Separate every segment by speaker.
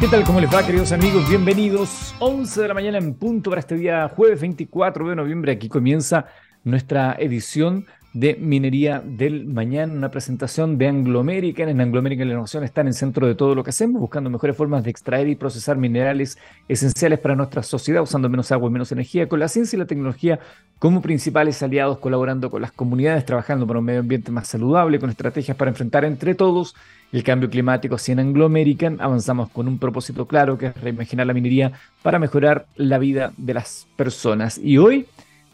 Speaker 1: ¿Qué tal? ¿Cómo les va, queridos amigos? Bienvenidos. 11 de la mañana en punto para este día, jueves 24 de noviembre. Aquí comienza nuestra edición de Minería del Mañana, una presentación de Anglo American. En Anglo American la innovación está en el centro de todo lo que hacemos, buscando mejores formas de extraer y procesar minerales esenciales para nuestra sociedad, usando menos agua y menos energía, con la ciencia y la tecnología como principales aliados, colaborando con las comunidades, trabajando para un medio ambiente más saludable, con estrategias para enfrentar entre todos el cambio climático. Así en Anglo American avanzamos con un propósito claro, que es reimaginar la minería para mejorar la vida de las personas. Y hoy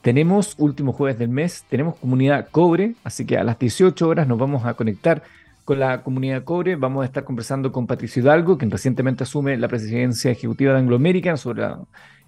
Speaker 1: tenemos último jueves del mes, tenemos comunidad cobre, así que a las 18 horas nos vamos a conectar con la comunidad cobre. Vamos a estar conversando con Patricio Hidalgo, quien recientemente asume la presidencia ejecutiva de Anglo American sobre la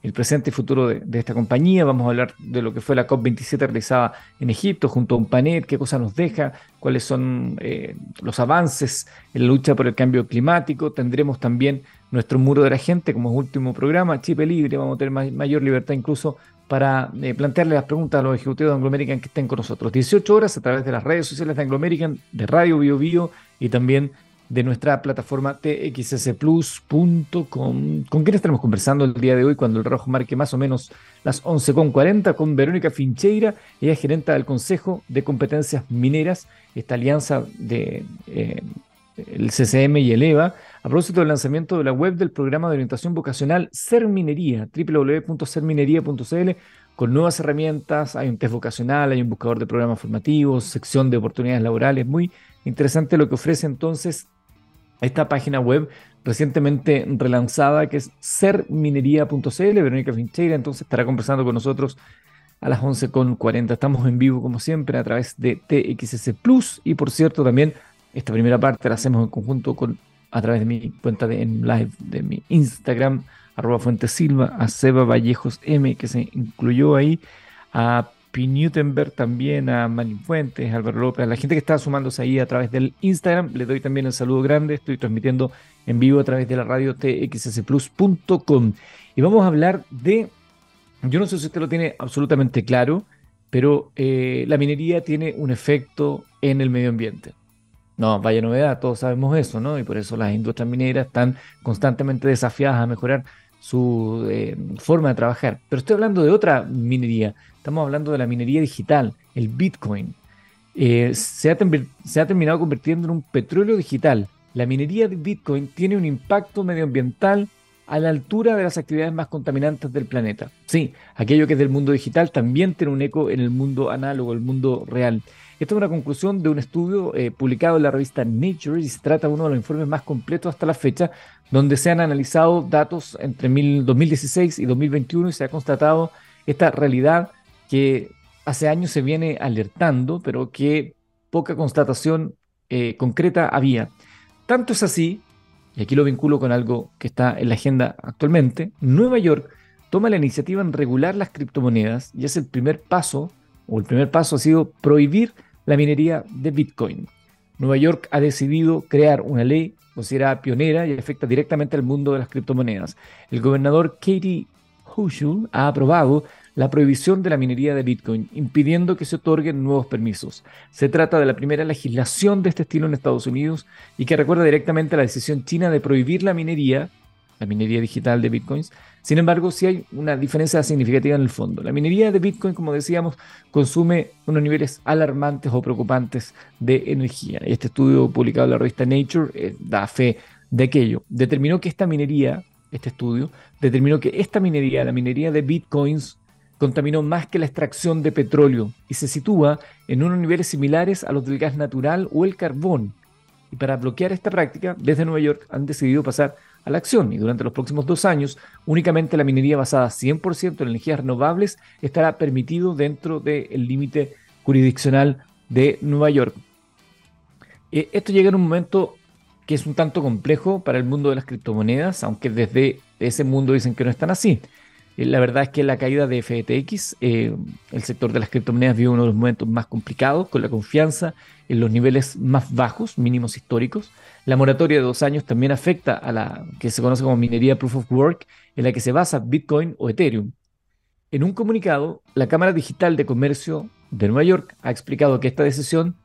Speaker 1: el presente y futuro de, esta compañía. Vamos a hablar de lo que fue la COP27 realizada en Egipto junto a un panel, qué cosa nos deja, cuáles son eh, los avances en la lucha por el cambio climático. Tendremos también nuestro muro de la gente como último programa, Chip Libre. Vamos a tener mayor libertad incluso para eh, plantearle las preguntas a los ejecutivos de Anglo American que estén con nosotros. 18 horas a través de las redes sociales de Anglo American, de Radio Bio Bio y también de nuestra plataforma txsplus.com. ¿Con quién estaremos conversando el día de hoy cuando el reloj marque más o menos las 11.40? Con Verónica Fincheira, ella es gerenta del Consejo de Competencias Mineras, esta alianza de eh, el CCM y el EVA, a propósito del lanzamiento de la web del programa de orientación vocacional Ser Minería, www.serminería.cl, con nuevas herramientas, hay un test vocacional, hay un buscador de programas formativos, sección de oportunidades laborales, muy interesante lo que ofrece entonces esta página web recientemente relanzada que es serminería.cl. Verónica Fincheira entonces estará conversando con nosotros a las 11.40. Estamos en vivo como siempre a través de TXS Plus y por cierto también esta primera parte la hacemos en conjunto con a través de mi cuenta de en live de mi Instagram arroba Fuentesilva, a Seba Vallejos M que se incluyó ahí, a Newtenberg también, a Manin Fuentes, Álvaro López, a la gente que está sumándose ahí a través del Instagram. Le doy también el saludo grande. Estoy transmitiendo en vivo a través de la radio txsplus.com. Y vamos a hablar de, yo no sé si usted lo tiene absolutamente claro, pero eh, la minería tiene un efecto en el medio ambiente. No, vaya novedad, todos sabemos eso, ¿no? Y por eso las industrias mineras están constantemente desafiadas a mejorar su eh, forma de trabajar. Pero estoy hablando de otra minería, Estamos hablando de la minería digital, el Bitcoin. Eh, se, ha se, ha terminado convirtiendo en un petróleo digital. La minería de Bitcoin tiene un impacto medioambiental a la altura de las actividades más contaminantes del planeta. Sí, aquello que es del mundo digital también tiene un eco en el mundo análogo, el mundo real. Esta es una conclusión de un estudio eh, publicado en la revista Nature y se trata de uno de los informes más completos hasta la fecha, donde se han analizado datos entre 2016 y 2021 y se ha constatado esta realidad que hace años se viene alertando, pero que poca constatación eh, concreta había. Tanto es así, y aquí lo vinculo con algo que está en la agenda actualmente, Nueva York toma la iniciativa en regular las criptomonedas y es el primer paso, o el primer paso ha sido prohibir la minería de Bitcoin. Nueva York ha decidido crear una ley considerada pionera y afecta directamente al mundo de las criptomonedas. El gobernador Katie Hochul ha aprobado la prohibición de la minería de Bitcoin, impidiendo que se otorguen nuevos permisos. Se trata de la primera legislación de este estilo en Estados Unidos y que recuerda directamente a la decisión china de prohibir la minería, la minería digital de Bitcoins. Sin embargo, sí hay una diferencia significativa en el fondo. La minería de Bitcoin, como decíamos, consume unos niveles alarmantes o preocupantes de energía. Este estudio publicado en la revista Nature eh, da fe de aquello. Determinó que esta minería, este estudio, determinó que esta minería, la minería de Bitcoins, contaminó más que la extracción de petróleo y se sitúa en unos niveles similares a los del gas natural o el carbón. Y para bloquear esta práctica, desde Nueva York han decidido pasar a la acción y durante los próximos dos años únicamente la minería basada 100% en energías renovables estará permitido dentro del límite jurisdiccional de Nueva York. Eh, esto llega en un momento que es un tanto complejo para el mundo de las criptomonedas, aunque desde ese mundo dicen que no están así. Eh, la verdad es que la caída de FTX, eh, el sector de las criptomonedas vive uno de los momentos más complicados, con la confianza en los niveles más bajos, mínimos históricos. La moratoria de dos años también afecta a la que se conoce como minería proof of work, en la que se basa Bitcoin o Ethereum. En un comunicado, la Cámara Digital de Comercio de Nueva York ha explicado que esta decisión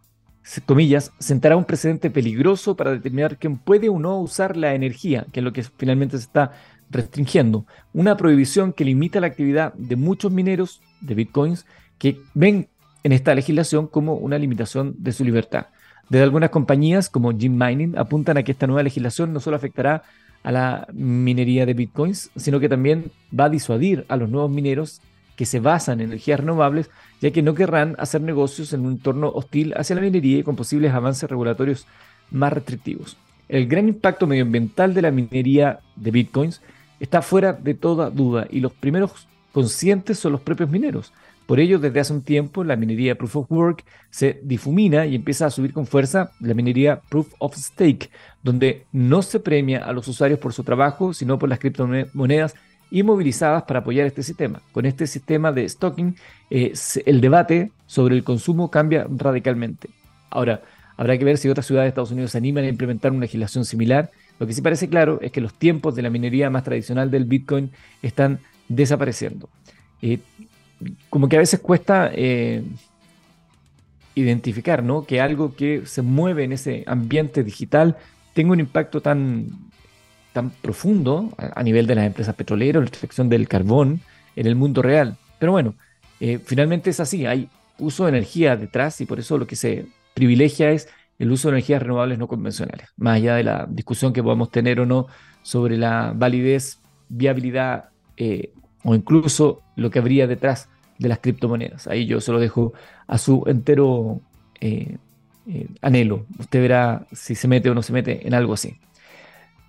Speaker 1: comillas, sentará un precedente peligroso para determinar quién puede o no usar la energía, que es lo que finalmente se está restringiendo. Una prohibición que limita la actividad de muchos mineros de bitcoins que ven en esta legislación como una limitación de su libertad. Desde algunas compañías como Jim Mining apuntan a que esta nueva legislación no solo afectará a la minería de bitcoins, sino que también va a disuadir a los nuevos mineros que se basan en energías renovables, ya que no querrán hacer negocios en un entorno hostil hacia la minería y con posibles avances regulatorios más restrictivos. El gran impacto medioambiental de la minería de bitcoins está fuera de toda duda y los primeros conscientes son los propios mineros. Por ello, desde hace un tiempo, la minería Proof of Work se difumina y empieza a subir con fuerza la minería Proof of Stake, donde no se premia a los usuarios por su trabajo, sino por las criptomonedas inmovilizadas para apoyar este sistema. Con este sistema de stocking, eh, el debate sobre el consumo cambia radicalmente. Ahora, habrá que ver si otras ciudades de Estados Unidos se animan a implementar una legislación similar. Lo que sí parece claro es que los tiempos de la minería más tradicional del Bitcoin están desapareciendo. Eh, como que a veces cuesta eh, identificar, ¿no? Que algo que se mueve en ese ambiente digital tenga un impacto tan, tan profundo a, nivel de las empresas petroleras, la extracción del carbón en el mundo real. Pero bueno, eh, finalmente es así, hay uso de energía detrás y por eso lo que se privilegia es el uso de energías renovables no convencionales, más allá de la discusión que podamos tener o no sobre la validez, viabilidad eh, o incluso lo que habría detrás de las criptomonedas. Ahí yo se lo dejo a su entero eh, eh, anhelo. Usted verá si se mete o no se mete en algo así.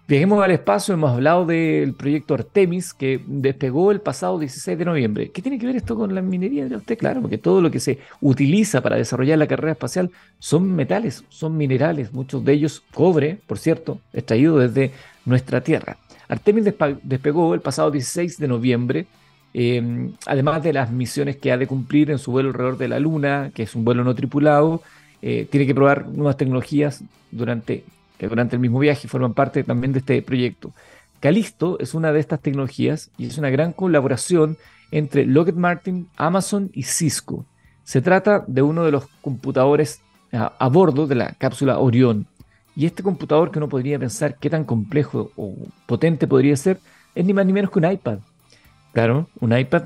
Speaker 1: Viajemos al espacio, hemos hablado del proyecto Artemis que despegó el pasado 16 de noviembre. ¿Qué tiene que ver esto con la minería? de usted, claro, porque todo lo que se utiliza para desarrollar la carrera espacial son metales, son minerales, muchos de ellos cobre, por cierto, extraído desde nuestra Tierra. Artemis despegó el pasado 16 de noviembre, em, además de las misiones que ha de cumplir en su vuelo alrededor de la Luna, que es un vuelo no tripulado, eh, tiene que probar nuevas tecnologías durante, durante el mismo viaje forman parte también de este proyecto. Calisto es una de estas tecnologías y es una gran colaboración entre Lockheed Martin, Amazon y Cisco. Se trata de uno de los computadores a bordo de la cápsula Orión. Y este computador que uno podría pensar qué tan complejo o potente podría ser, es ni más ni menos que un iPad. Claro, un iPad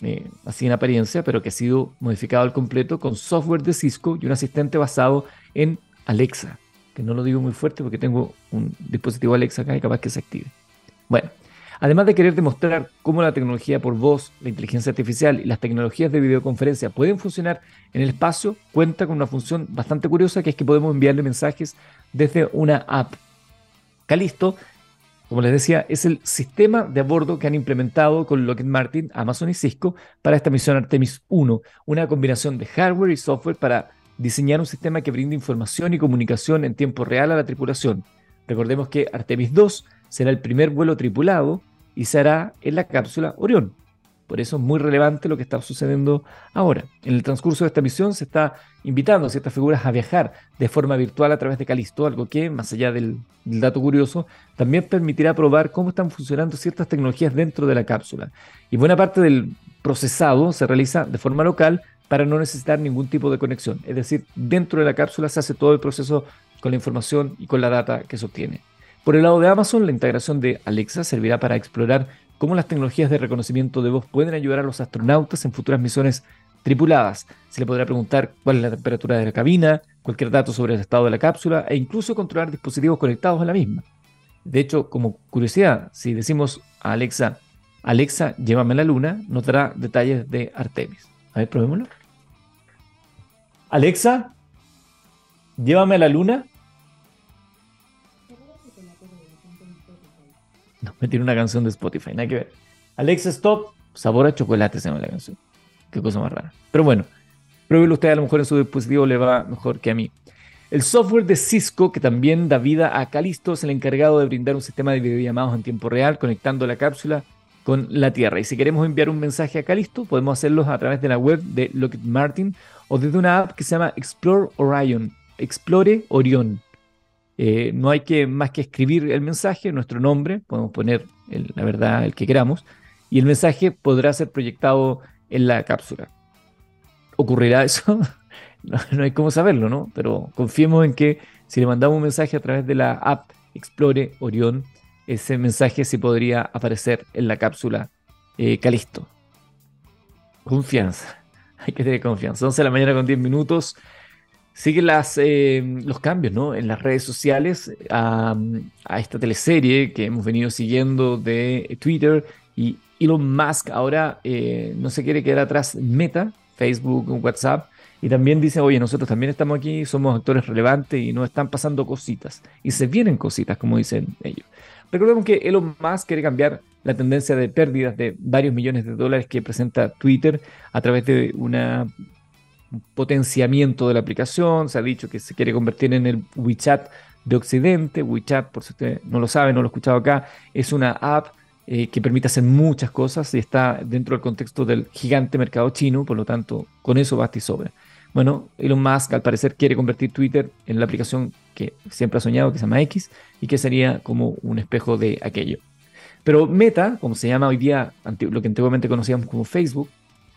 Speaker 1: eh, así en apariencia, pero que ha sido modificado al completo con software de Cisco y un asistente basado en Alexa, que no lo digo muy fuerte porque tengo un dispositivo Alexa acá y capaz que se active. Bueno, Además de querer demostrar cómo la tecnología por voz, la inteligencia artificial y las tecnologías de videoconferencia pueden funcionar en el espacio, cuenta con una función bastante curiosa que es que podemos enviarle mensajes desde una app. Calisto, como les decía, es el sistema de a bordo que han implementado con Lockheed Martin, Amazon y Cisco para esta misión Artemis 1, una combinación de hardware y software para diseñar un sistema que brinde información y comunicación en tiempo real a la tripulación. Recordemos que Artemis 2 será el primer vuelo tripulado y se hará en la cápsula Orión. Por eso es muy relevante lo que está sucediendo ahora. En el transcurso de esta misión se está invitando a ciertas figuras a viajar de forma virtual a través de Calisto, algo que, más allá del, dato curioso, también permitirá probar cómo están funcionando ciertas tecnologías dentro de la cápsula. Y buena parte del procesado se realiza de forma local para no necesitar ningún tipo de conexión. Es decir, dentro de la cápsula se hace todo el proceso con la información y con la data que se obtiene. Por el lado de Amazon, la integración de Alexa servirá para explorar cómo las tecnologías de reconocimiento de voz pueden ayudar a los astronautas en futuras misiones tripuladas. Se le podrá preguntar cuál es la temperatura de la cabina, cualquier dato sobre el estado de la cápsula e incluso controlar dispositivos conectados a la misma. De hecho, como curiosidad, si decimos a Alexa, Alexa, llévame a la luna, nos dará detalles de Artemis. A ver, probémoslo. Alexa, llévame a la luna. No, me tiene una canción de Spotify, nada que ver. Alexa Stop, sabor a chocolate se llama la canción. Qué cosa más rara. Pero bueno, pruébelo usted, a lo mejor en su dispositivo le va mejor que a mí. El software de Cisco, que también da vida a Calisto, es el encargado de brindar un sistema de videollamados en tiempo real, conectando la cápsula con la Tierra. Y si queremos enviar un mensaje a Calisto, podemos hacerlo a través de la web de Lockheed Martin o desde una app que se llama Explore Orion. Explore Orión. Eh, no hay que más que escribir el mensaje, nuestro nombre, podemos poner la verdad el que queramos, y el mensaje podrá ser proyectado en la cápsula. ¿Ocurrirá eso? no hay cómo saberlo, ¿no? Pero confiemos en que si le mandamos un mensaje a través de la app Explore Orión, ese mensaje sí podría aparecer en la cápsula eh, Calisto. Confianza. Hay que tener confianza. 11 de la mañana con 10 minutos. Siguen las, eh, los cambios ¿no? en las redes sociales a, a, esta teleserie que hemos venido siguiendo de Twitter y Elon Musk ahora eh, no se quiere quedar atrás Meta, Facebook, WhatsApp y también dice, oye, nosotros también estamos aquí, somos actores relevantes y nos están pasando cositas. Y se vienen cositas, como dicen ellos. Recordemos que Elon Musk quiere cambiar la tendencia de pérdidas de varios millones de dólares que presenta Twitter a través de una potenciamiento de la aplicación. Se ha dicho que se quiere convertir en el WeChat de Occidente. WeChat, por si usted no lo sabe, no lo ha escuchado acá, es una app eh, que permite hacer muchas cosas y está dentro del contexto del gigante mercado chino, por lo tanto, con eso basta y sobra. Bueno, Elon Musk al parecer quiere convertir Twitter en la aplicación que siempre ha soñado, que se llama X, y que sería como un espejo de aquello. Pero Meta, como se llama hoy día, lo que antiguamente conocíamos como Facebook,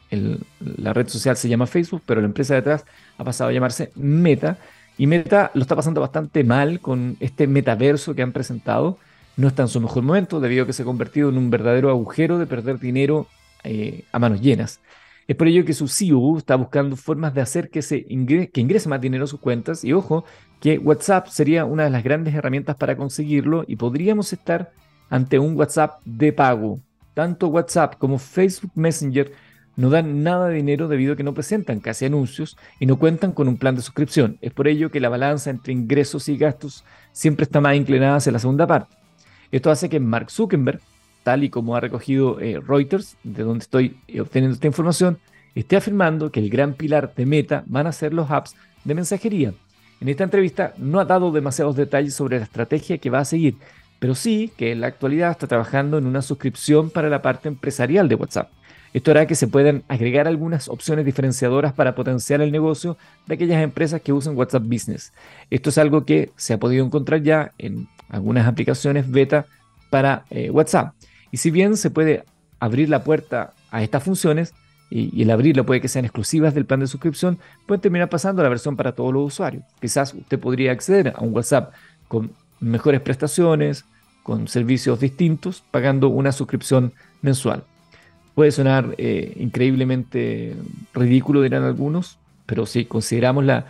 Speaker 1: la red social se llama Facebook, pero la empresa detrás ha pasado a llamarse Meta, y Meta lo está pasando bastante mal con este metaverso que han presentado. No está en su mejor momento, debido a que se ha convertido en un verdadero agujero de perder dinero eh, a manos llenas. Es por ello que su CEO está buscando formas de hacer que, que ingrese más dinero a sus cuentas y ojo, que WhatsApp sería una de las grandes herramientas para conseguirlo y podríamos estar ante un WhatsApp de pago. Tanto WhatsApp como Facebook Messenger no dan nada de dinero debido a que no presentan casi anuncios y no cuentan con un plan de suscripción. Es por ello que la balanza entre ingresos y gastos siempre está más inclinada hacia la segunda parte. Esto hace que Mark Zuckerberg tal y como ha recogido eh, Reuters, de donde estoy eh, obteniendo esta información, esté afirmando que el gran pilar de Meta van a ser los apps de mensajería. En esta entrevista no ha dado demasiados detalles sobre la estrategia que va a seguir, pero sí que en la actualidad está trabajando en una suscripción para la parte empresarial de WhatsApp. Esto hará que se puedan agregar algunas opciones diferenciadoras para potenciar el negocio de aquellas empresas que usan WhatsApp Business. Esto es algo que se ha podido encontrar ya en algunas aplicaciones beta para eh, WhatsApp. Y si bien se puede abrir la puerta a estas funciones, y, el abrirlo puede que sean exclusivas del plan de suscripción, pueden terminar pasando a la versión para todos los usuarios. Quizás usted podría acceder a un WhatsApp con mejores prestaciones, con servicios distintos, pagando una suscripción mensual. Puede sonar eh, increíblemente ridículo, dirán algunos, pero si consideramos la,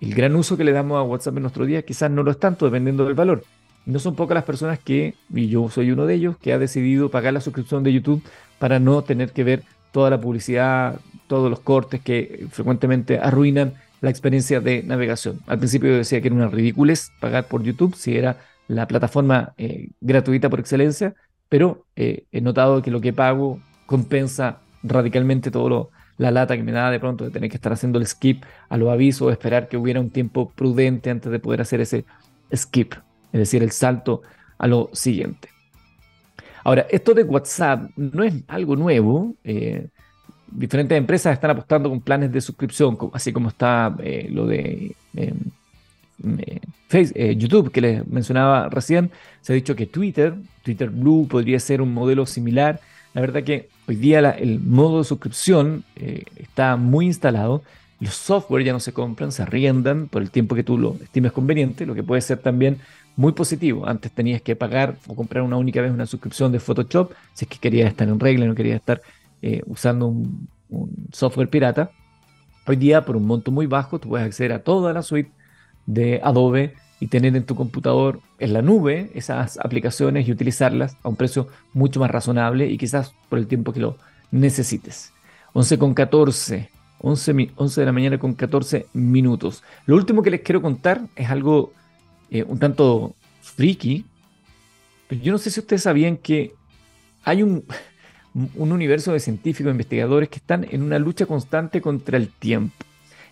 Speaker 1: el gran uso que le damos a WhatsApp en nuestro día, quizás no lo es tanto, dependiendo del valor. No son pocas las personas que, y yo soy uno de ellos, que ha decidido pagar la suscripción de YouTube para no tener que ver toda la publicidad, todos los cortes que frecuentemente arruinan la experiencia de navegación. Al principio yo decía que era una ridiculez pagar por YouTube si era la plataforma eh, gratuita por excelencia, pero eh, he notado que lo que pago compensa radicalmente todo lo, la lata que me da de pronto de tener que estar haciendo el skip a los avisos, esperar que hubiera un tiempo prudente antes de poder hacer ese skip es decir, el salto a lo siguiente. Ahora, esto de WhatsApp no es algo nuevo. Eh, diferentes empresas están apostando con planes de suscripción, así como está eh, lo de em, eh, YouTube que les mencionaba recién. Se ha dicho que Twitter, Twitter Blue, podría ser un modelo similar. La verdad que hoy día el modo de suscripción está muy instalado los software ya no se compran, se arriendan por el tiempo que tú lo estimes conveniente, lo que puede ser también muy positivo. Antes tenías que pagar o comprar una única vez una suscripción de Photoshop si es que querías estar en regla no querías estar eh, usando un, software pirata. Hoy día, por un monto muy bajo, tú puedes acceder a toda la suite de Adobe y tener en tu computador en la nube esas aplicaciones y utilizarlas a un precio mucho más razonable y quizás por el tiempo que lo necesites. 11 con 14. 11, de la mañana con 14 minutos. Lo último que les quiero contar es algo eh, un tanto friki. Pero yo no sé si ustedes sabían que hay un, un universo de científicos e investigadores que están en una lucha constante contra el tiempo.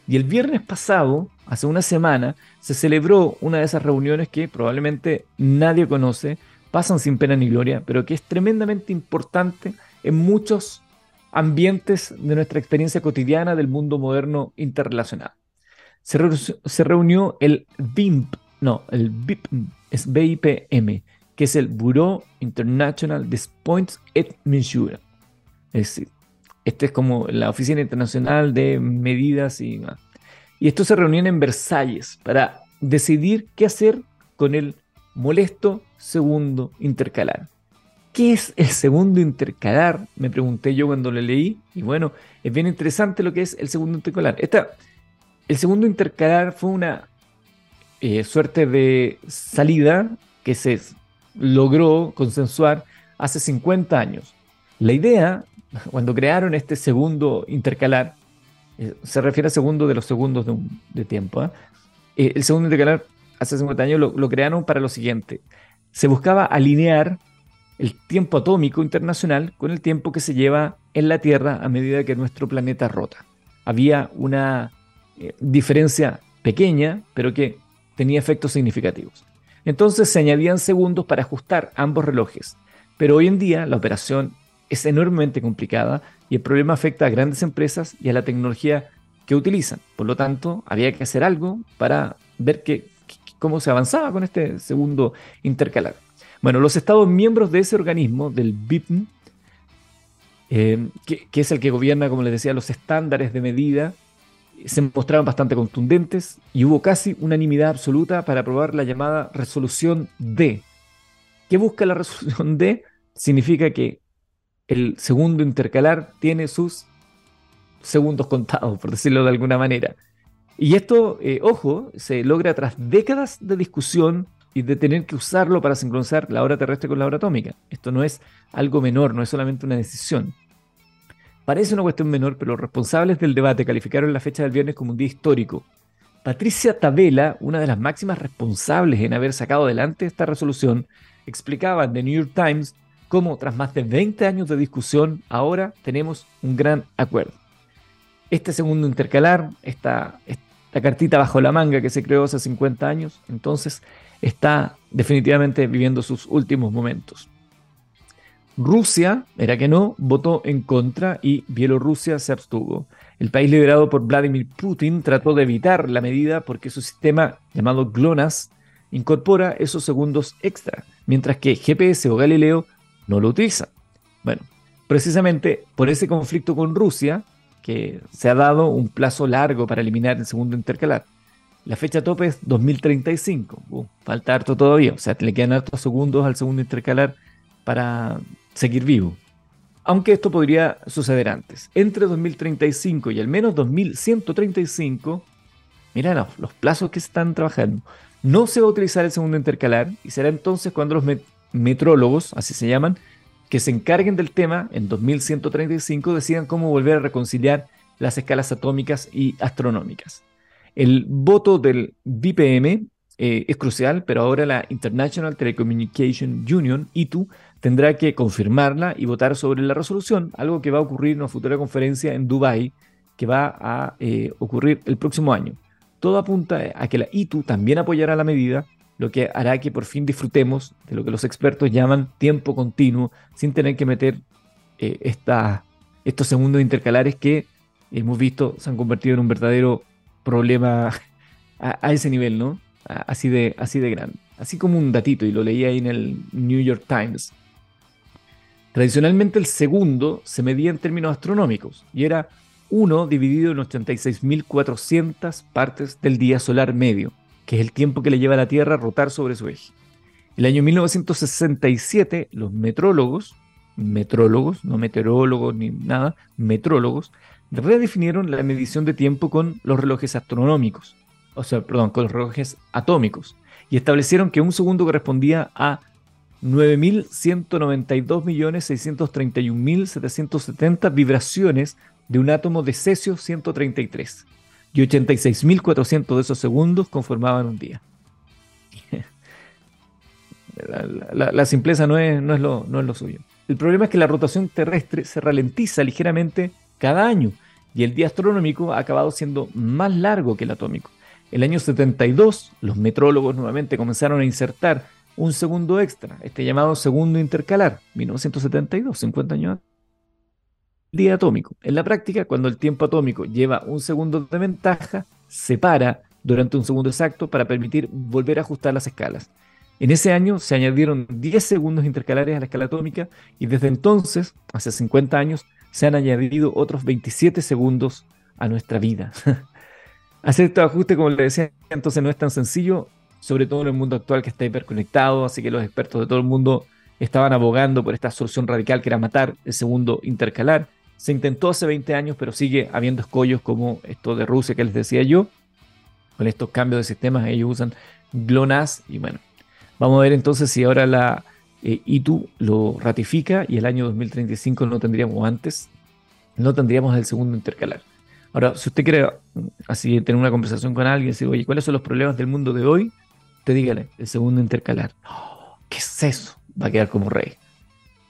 Speaker 1: Y el viernes pasado, hace una semana, se celebró una de esas reuniones que probablemente nadie conoce, pasan sin pena ni gloria, pero que es tremendamente importante en muchos ambientes de nuestra experiencia cotidiana del mundo moderno interrelacionado. Se, reunió el BIMP, no, el BIP, es BIPM, que es el Bureau International des Points et Mesures. Es decir, este es como la Oficina Internacional de Medidas y Y estos se reunían en Versalles para decidir qué hacer con el molesto segundo intercalar. ¿Qué es el segundo intercalar? Me pregunté yo cuando lo leí. Y bueno, es bien interesante lo que es el segundo intercalar. Esta, el segundo intercalar fue una eh, suerte de salida que se logró consensuar hace 50 años. La idea, cuando crearon este segundo intercalar, eh, se refiere a segundo de los segundos de, tiempo. ¿eh? el segundo intercalar hace 50 años lo crearon para lo siguiente. Se buscaba alinear el tiempo atómico internacional con el tiempo que se lleva en la Tierra a medida que nuestro planeta rota. Había una eh, diferencia pequeña, pero que tenía efectos significativos. Entonces se añadían segundos para ajustar ambos relojes. Pero hoy en día la operación es enormemente complicada y el problema afecta a grandes empresas y a la tecnología que utilizan. Por lo tanto, había que hacer algo para ver cómo se avanzaba con este segundo intercalar. Bueno, los Estados miembros de ese organismo, del BIPM, eh, que, es el que gobierna, como les decía, los estándares de medida, se mostraron bastante contundentes y hubo casi unanimidad absoluta para aprobar la llamada resolución D. ¿Qué busca la resolución D? Significa que el segundo intercalar tiene sus segundos contados, por decirlo de alguna manera. Y esto, eh, ojo, se logra tras décadas de discusión y de tener que usarlo para sincronizar la hora terrestre con la hora atómica. Esto no es algo menor, no es solamente una decisión. Parece una cuestión menor, pero los responsables del debate calificaron la fecha del viernes como un día histórico. Patricia Tabela, una de las máximas responsables en haber sacado adelante esta resolución, explicaba en The New York Times cómo tras más de 20 años de discusión, ahora tenemos un gran acuerdo. Este segundo intercalar, esta, esta cartita bajo la manga que se creó hace 50 años, entonces está definitivamente viviendo sus últimos momentos. Rusia, era que no, votó en contra y Bielorrusia se abstuvo. El país liderado por Vladimir Putin trató de evitar la medida porque su sistema llamado GLONASS incorpora esos segundos extra, mientras que GPS o Galileo no lo utilizan. Bueno, precisamente por ese conflicto con Rusia, que se ha dado un plazo largo para eliminar el segundo intercalar, la fecha tope es 2035. Uh, falta harto todavía. O sea, le quedan hartos segundos al segundo intercalar para seguir vivo. Aunque esto podría suceder antes. Entre 2035 y al menos 2135, mira los, plazos que se están trabajando. No se va a utilizar el segundo intercalar y será entonces cuando los metrólogos, así se llaman, que se encarguen del tema en 2135 decidan cómo volver a reconciliar las escalas atómicas y astronómicas. El voto del BPM eh, es crucial, pero ahora la International Telecommunication Union, ITU, tendrá que confirmarla y votar sobre la resolución, algo que va a ocurrir en una futura conferencia en Dubái, que va a eh, ocurrir el próximo año. Todo apunta a que la ITU también apoyará la medida, lo que hará que por fin disfrutemos de lo que los expertos llaman tiempo continuo, sin tener que meter eh, estos segundos intercalares que hemos visto se han convertido en un verdadero problema a, ese nivel, ¿no? así, de, así de grande. Así como un datito, y lo leí ahí en el New York Times. Tradicionalmente el segundo se medía en términos astronómicos y era 1 dividido en 86.400 partes del día solar medio, que es el tiempo que le lleva a la Tierra a rotar sobre su eje. El año 1967, los metrólogos, metrólogos, no meteorólogos ni nada, metrólogos, redefinieron la medición de tiempo con los relojes astronómicos, o sea, perdón, con los relojes atómicos, y establecieron que un segundo correspondía a 9.192.631.770 vibraciones de un átomo de cesio 133, y 86.400 de esos segundos conformaban un día. la, simpleza no es, no, es lo, no es lo suyo. El problema es que la rotación terrestre se ralentiza ligeramente cada año y el día astronómico ha acabado siendo más largo que el atómico. El año 72, los metrólogos nuevamente comenzaron a insertar un segundo extra, este llamado segundo intercalar, 1972, 50 años día atómico. En la práctica, cuando el tiempo atómico lleva un segundo de ventaja, se para durante un segundo exacto para permitir volver a ajustar las escalas. En ese año se añadieron 10 segundos intercalares a la escala atómica y desde entonces, hace 50 años, se han añadido otros 27 segundos a nuestra vida. Hacer estos ajustes, como le decía, entonces no es tan sencillo, sobre todo en el mundo actual que está hiperconectado, así que los expertos de todo el mundo estaban abogando por esta solución radical que era matar el segundo intercalar. Se intentó hace 20 años, pero sigue habiendo escollos como esto de Rusia que les decía yo. Con estos cambios de sistemas ellos usan GLONASS y bueno, vamos a ver entonces si ahora la eh, ITU lo ratifica y el año 2035 no tendríamos antes, no tendríamos el segundo intercalar. Ahora, si usted quiere así tener una conversación con alguien, decir, oye, ¿cuáles son los problemas del mundo de hoy? Te dígale, el segundo intercalar. ¿Qué es eso? Va a quedar como rey.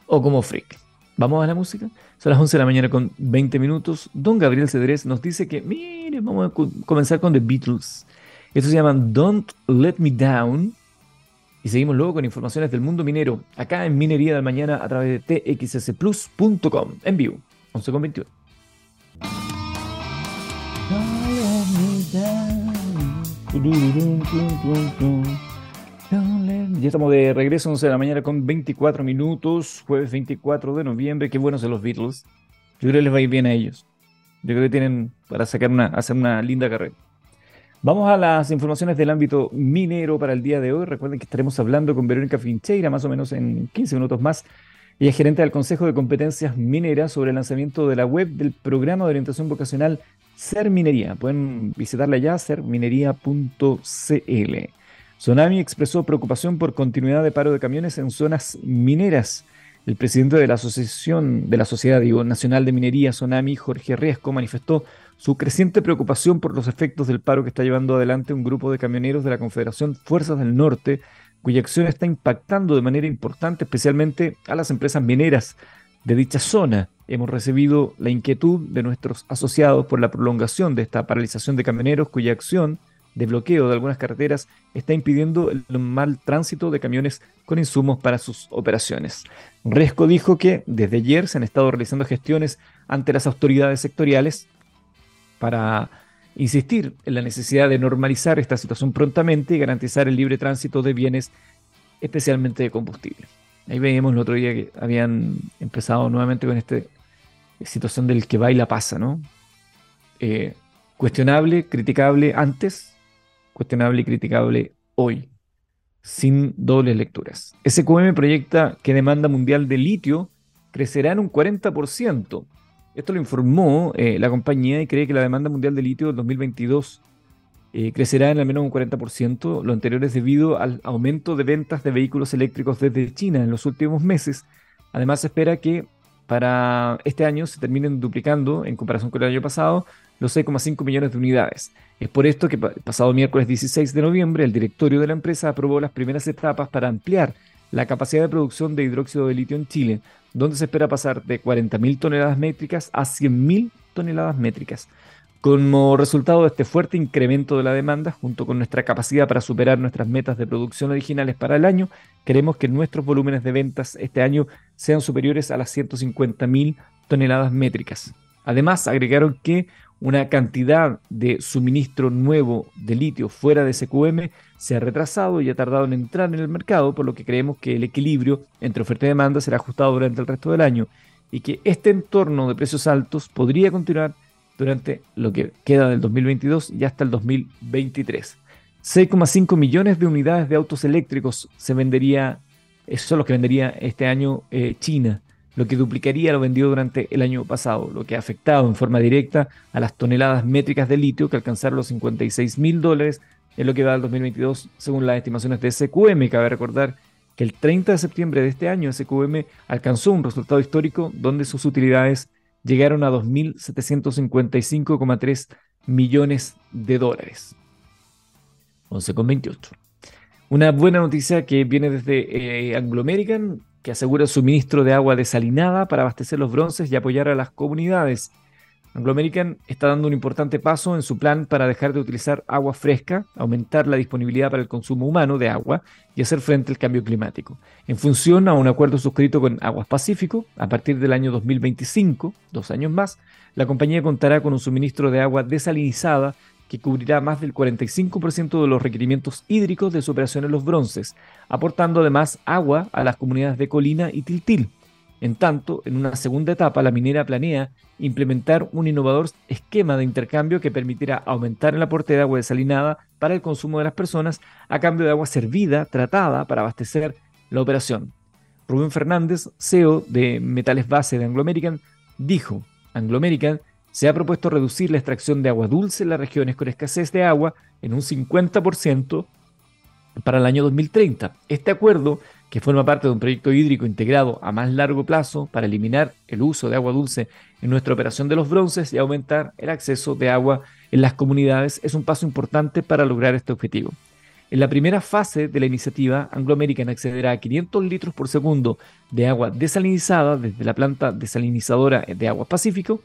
Speaker 1: O como freak. ¿Vamos a la música? Son las 11 de la mañana con 20 minutos. Don Gabriel Cedrés nos dice que, mire, vamos a comenzar con The Beatles. Esto se llama Don't Let Me Down. Y seguimos luego con informaciones del mundo minero, acá en Minería del Mañana a través de txsplus.com, en vivo, 11 con 21. Ya estamos de regreso 11 de la mañana con 24 minutos, jueves 24 de noviembre. Qué buenos son los Beatles. Yo creo que les va a ir bien a ellos. Yo creo que tienen para sacar una, hacer una linda carrera. Vamos a las informaciones del ámbito minero para el día de hoy. Recuerden que estaremos hablando con Verónica Fincheira más o menos en 15 minutos más. Ella es gerente del Consejo de Competencias Mineras sobre el lanzamiento de la web del programa de orientación vocacional Ser Minería. Pueden visitarla ya, serminería.cl. Sonami expresó preocupación por continuidad de paro de camiones en zonas mineras. El presidente de la Asociación de la Sociedad Nacional de Minería, Sonami, Jorge Riesco, manifestó su creciente preocupación por los efectos del paro que está llevando adelante un grupo de camioneros de la Confederación Fuerzas del Norte, cuya acción está impactando de manera importante especialmente a las empresas mineras de dicha zona. Hemos recibido la inquietud de nuestros asociados por la prolongación de esta paralización de camioneros cuya acción de bloqueo de algunas carreteras está impidiendo el mal tránsito de camiones con insumos para sus operaciones. Resco dijo que desde ayer se han estado realizando gestiones ante las autoridades sectoriales para insistir en la necesidad de normalizar esta situación prontamente y garantizar el libre tránsito de bienes, especialmente de combustible. Ahí veíamos el otro día que habían empezado nuevamente con esta situación del que baila pasa, ¿no? Eh, cuestionable, criticable antes, cuestionable y criticable hoy, sin dobles lecturas. SQM proyecta que demanda mundial de litio crecerá en un 40%. Esto lo informó eh, la compañía y cree que la demanda mundial de litio en 2022 eh, crecerá en al menos un 40%. Lo anterior es debido al aumento de ventas de vehículos eléctricos desde China en los últimos meses. Además, se espera que para este año se terminen duplicando en comparación con el año pasado los 6,5 millones de unidades. Es por esto que pasado miércoles 16 de noviembre el directorio de la empresa aprobó las primeras etapas para ampliar la capacidad de producción de hidróxido de litio en Chile, donde se espera pasar de 40.000 toneladas métricas a 100.000 toneladas métricas. Como resultado de este fuerte incremento de la demanda, junto con nuestra capacidad para superar nuestras metas de producción originales para el año, queremos que nuestros volúmenes de ventas este año sean superiores a las 150.000 toneladas métricas. Además, agregaron que una cantidad de suministro nuevo de litio fuera de SQM se ha retrasado y ha tardado en entrar en el mercado, por lo que creemos que el equilibrio entre oferta y demanda será ajustado durante el resto del año y que este entorno de precios altos podría continuar durante lo que queda del 2022 y hasta el 2023. 6,5 millones de unidades de autos eléctricos se vendería, eso son los que vendería este año eh, China lo que duplicaría lo vendido durante el año pasado, lo que ha afectado en forma directa a las toneladas métricas de litio que alcanzaron los 56 mil dólares en lo que va al 2022, según las estimaciones de SQM. Cabe recordar que el 30 de septiembre de este año SQM alcanzó un resultado histórico donde sus utilidades llegaron a 2.755,3 millones de dólares. 11,28. Una buena noticia que viene desde eh, Anglo American que asegura suministro de agua desalinada para abastecer los bronces y apoyar a las comunidades. Anglo American está dando un importante paso en su plan para dejar de utilizar agua fresca, aumentar la disponibilidad para el consumo humano de agua y hacer frente al cambio climático. En función a un acuerdo suscrito con Aguas Pacífico, a partir del año 2025, dos años más, la compañía contará con un suministro de agua desalinizada que cubrirá más del 45% de los requerimientos hídricos de su operación en los bronces, aportando además agua a las comunidades de Colina y Tiltil. En tanto, en una segunda etapa, la minera planea implementar un innovador esquema de intercambio que permitirá aumentar el aporte de agua desalinada para el consumo de las personas a cambio de agua servida, tratada para abastecer la operación. Rubén Fernández, CEO de Metales Base de Anglo American, dijo, Anglo American se ha propuesto reducir la extracción de agua dulce en las regiones con escasez de agua en un 50% para el año 2030. Este acuerdo, que forma parte de un proyecto hídrico integrado a más largo plazo para eliminar el uso de agua dulce en nuestra operación de los bronces y aumentar el acceso de agua en las comunidades, es un paso importante para lograr este objetivo. En la primera fase de la iniciativa, Anglo American accederá a 500 litros por segundo de agua desalinizada desde la planta desalinizadora de Aguas Pacífico,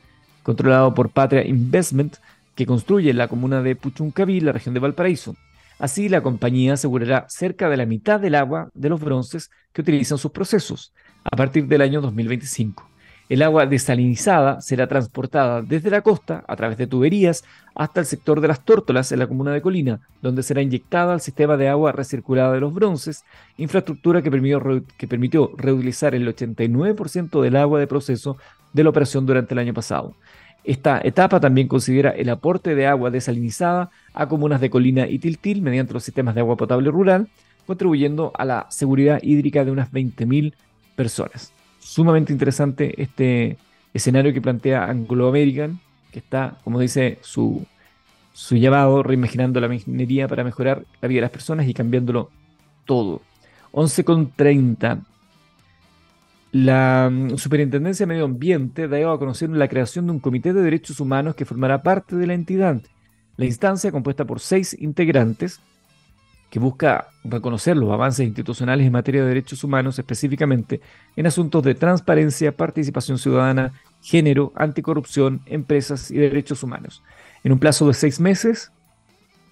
Speaker 1: controlado por Patria Investment, que construye la comuna de Puchuncaví, la región de Valparaíso. Así, la compañía asegurará cerca de la mitad del agua de los bronces que utilizan sus procesos a partir del año 2025. El agua desalinizada será transportada desde la costa a través de tuberías hasta el sector de las tórtolas en la comuna de Colina, donde será inyectada al sistema de agua recirculada de los bronces, infraestructura que permitió, que permitió reutilizar el 89% del agua de proceso de la operación durante el año pasado. Esta etapa también considera el aporte de agua desalinizada a comunas de Colina y Tiltil mediante los sistemas de agua potable rural, contribuyendo a la seguridad hídrica de unas 20.000 personas sumamente interesante este escenario que plantea Anglo American, que está, como dice su, su llamado, reimaginando la minería para mejorar la vida de las personas y cambiándolo todo. 11.30. La mm, Superintendencia de Medio Ambiente da a conocer la creación de un comité de derechos humanos que formará parte de la entidad. La instancia, compuesta por seis integrantes, que busca reconocer los avances institucionales en materia de derechos humanos, específicamente en asuntos de transparencia, participación ciudadana, género, anticorrupción, empresas y derechos humanos. En un plazo de seis meses,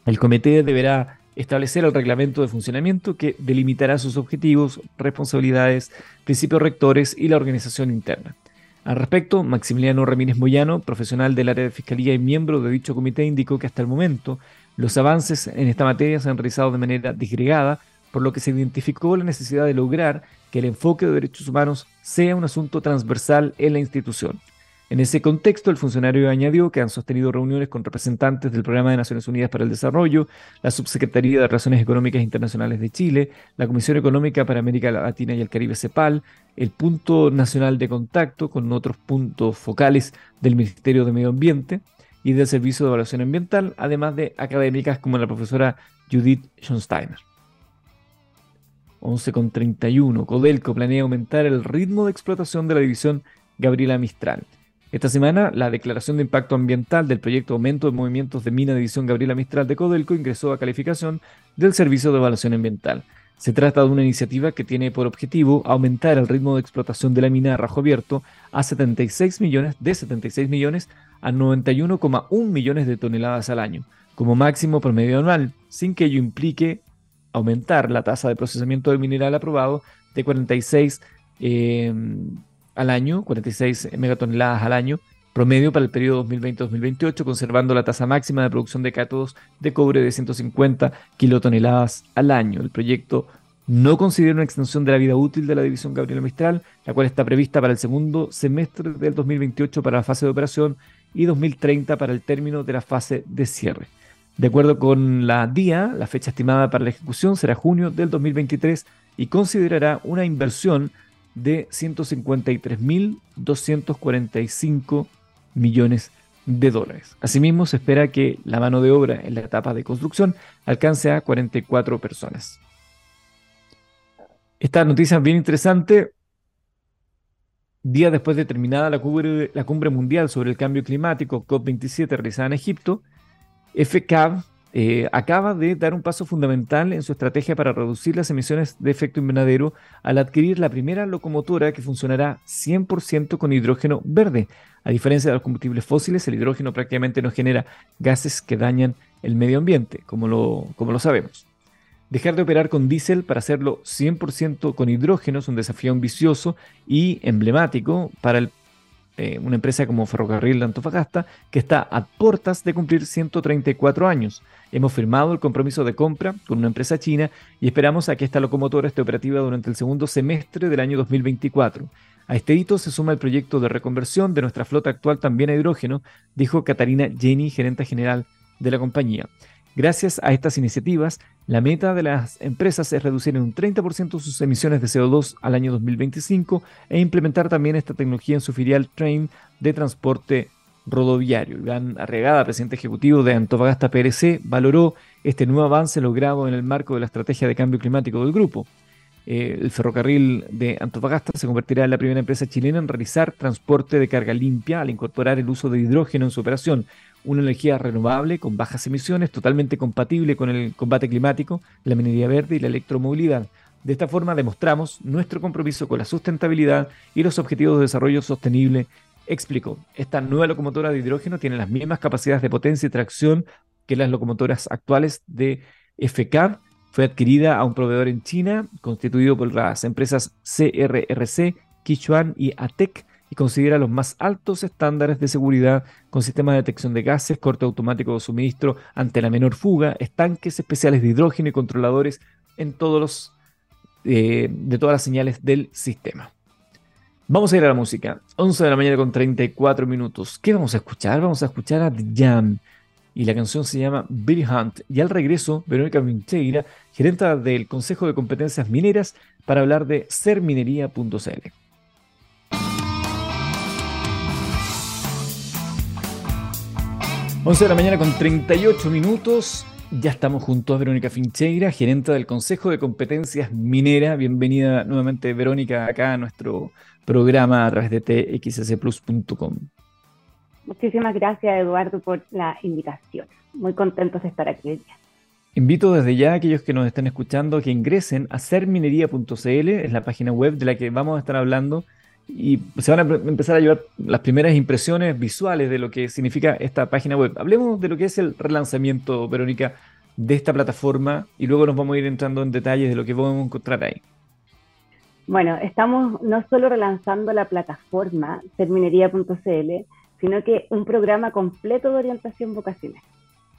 Speaker 1: el comité deberá establecer el reglamento de funcionamiento que delimitará sus objetivos, responsabilidades, principios rectores y la organización interna. Al respecto, Maximiliano Ramírez Moyano, profesional del área de Fiscalía y miembro de dicho comité, indicó que hasta el momento los avances en esta materia se han realizado de manera disgregada, por lo que se identificó la necesidad de lograr que el enfoque de derechos humanos sea un asunto transversal en la institución. En ese contexto, el funcionario añadió que han sostenido reuniones con representantes del Programa de Naciones Unidas para el Desarrollo, la Subsecretaría de Relaciones Económicas Internacionales de Chile, la Comisión Económica para América Latina y el Caribe CEPAL, el Punto Nacional de Contacto con otros puntos focales del Ministerio de Medio Ambiente, y del Servicio de Evaluación Ambiental, además de académicas como la profesora Judith Schonsteiner. 11.31. Codelco planea aumentar el ritmo de explotación de la división Gabriela Mistral. Esta semana, la declaración de impacto ambiental del proyecto Aumento de Movimientos de Mina División Gabriela Mistral de Codelco ingresó a calificación del Servicio de Evaluación Ambiental. Se trata de una iniciativa que tiene por objetivo aumentar el ritmo de explotación de la mina a rajo abierto a 76 millones, de 76 millones a 91,1 millones de toneladas al año, como máximo promedio anual, sin que ello implique aumentar la tasa de procesamiento del mineral aprobado de 46 em, al año, 46 megatoneladas al año, promedio para el periodo 2020-2028, conservando la tasa máxima de producción de cátodos de cobre de 150 kilotoneladas al año. El proyecto no considera una extensión de la vida útil de la división Gabriela Mistral, la cual está prevista para el segundo semestre del 2028 para la fase de operación y 2030 para el término de la fase de cierre. De acuerdo con la DIA, la fecha estimada para la ejecución será junio del 2023 y considerará una inversión de 153.245 millones de dólares. Asimismo, se espera que la mano de obra en la etapa de construcción alcance a 44 personas. Esta noticia es bien interesante. Días después de terminada la cumbre, la cumbre mundial sobre el cambio climático COP27 realizada en Egipto, FCAB eh, acaba de dar un paso fundamental en su estrategia para reducir las emisiones de efecto invernadero al adquirir la primera locomotora que funcionará 100% con hidrógeno verde. A diferencia de los combustibles fósiles, el hidrógeno prácticamente no genera gases que dañan el medio ambiente, como lo, como lo sabemos. Dejar de operar con diésel para hacerlo 100% con hidrógeno es un desafío ambicioso y emblemático para eh, una empresa como Ferrocarril de Antofagasta, que está a puertas de cumplir 134 años. Hemos firmado el compromiso de compra con una empresa china y esperamos a que esta locomotora esté operativa durante el segundo semestre del año 2024. A este hito se suma el proyecto de reconversión de nuestra flota actual también a hidrógeno, dijo Catarina Jenny, gerente general de la compañía. Gracias a estas iniciativas, la meta de las empresas es reducir en un 30% sus emisiones de CO2 al año 2025 e implementar también esta tecnología en su filial Train de transporte rodoviario. Iván Arregada, presidente ejecutivo de Antofagasta PLC, valoró este nuevo avance logrado en el marco de la estrategia de cambio climático del grupo. Eh, el ferrocarril de Antofagasta se convertirá en la primera empresa chilena en realizar transporte de carga limpia al incorporar el uso de hidrógeno en su operación, una energía renovable con bajas emisiones, totalmente compatible con el combate climático, la minería verde y la electromovilidad. De esta forma demostramos nuestro compromiso con la sustentabilidad y los objetivos de desarrollo sostenible, explicó. Esta nueva locomotora de hidrógeno tiene las mismas capacidades de potencia y tracción que las locomotoras actuales de FK. Fue adquirida a un proveedor en China, constituido por las empresas CRRC, Kichuan y ATEC, y considera los más altos estándares de seguridad con sistema de detección de gases, corte automático de suministro ante la menor fuga, estanques especiales de hidrógeno y controladores en todos los, eh, de todas las señales del sistema. Vamos a ir a la música. 11 de la mañana con 34 minutos. ¿Qué vamos a escuchar? Vamos a escuchar a The. Y la canción se llama Billy Hunt. Y al regreso, Verónica Vincheira, gerenta del Consejo de Competencias Mineras, para hablar de serminería.cl. 11 de la mañana con 38 minutos. Ya estamos junto a Verónica Fincheira, gerente del Consejo de Competencias Minera. Bienvenida nuevamente, Verónica, acá a nuestro programa a través de txsplus.com.
Speaker 2: Muchísimas gracias, Eduardo, por la invitación. Muy contentos de estar aquí
Speaker 1: Invito desde ya a aquellos que nos estén escuchando que ingresen a serminería.cl, es la página web de la que vamos a estar hablando y se van a empezar a llevar las primeras impresiones visuales de lo que significa esta página web. Hablemos de lo que es el relanzamiento, Verónica, de esta plataforma y luego nos vamos a ir entrando en detalles de lo que podemos encontrar ahí.
Speaker 2: Bueno, estamos no solo relanzando la plataforma terminería.cl, sino que un programa completo de orientación vocacional